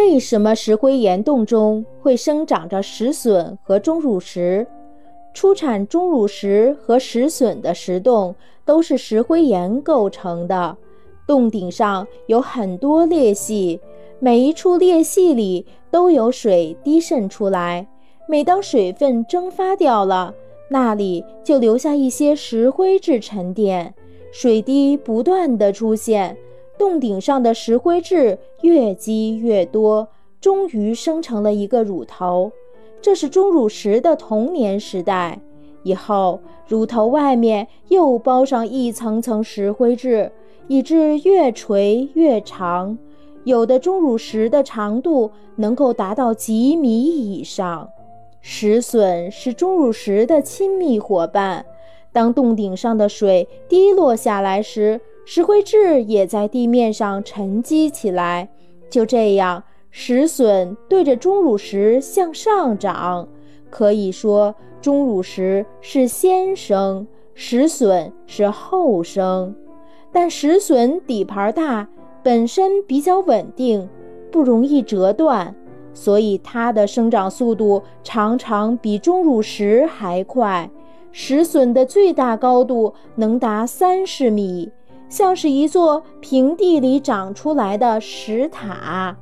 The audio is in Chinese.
为什么石灰岩洞中会生长着石笋和钟乳石？出产钟乳石和石笋的石洞都是石灰岩构成的。洞顶上有很多裂隙，每一处裂隙里都有水滴渗出来。每当水分蒸发掉了，那里就留下一些石灰质沉淀，水滴不断的出现。洞顶上的石灰质越积越多，终于生成了一个乳头。这是钟乳石的童年时代。以后，乳头外面又包上一层层石灰质，以致越垂越长。有的钟乳石的长度能够达到几米以上。石笋是钟乳石的亲密伙伴。当洞顶上的水滴落下来时，石灰质也在地面上沉积起来，就这样，石笋对着钟乳石向上长。可以说，钟乳石是先生，石笋是后生。但石笋底盘大，本身比较稳定，不容易折断，所以它的生长速度常常比钟乳石还快。石笋的最大高度能达三十米。像是一座平地里长出来的石塔。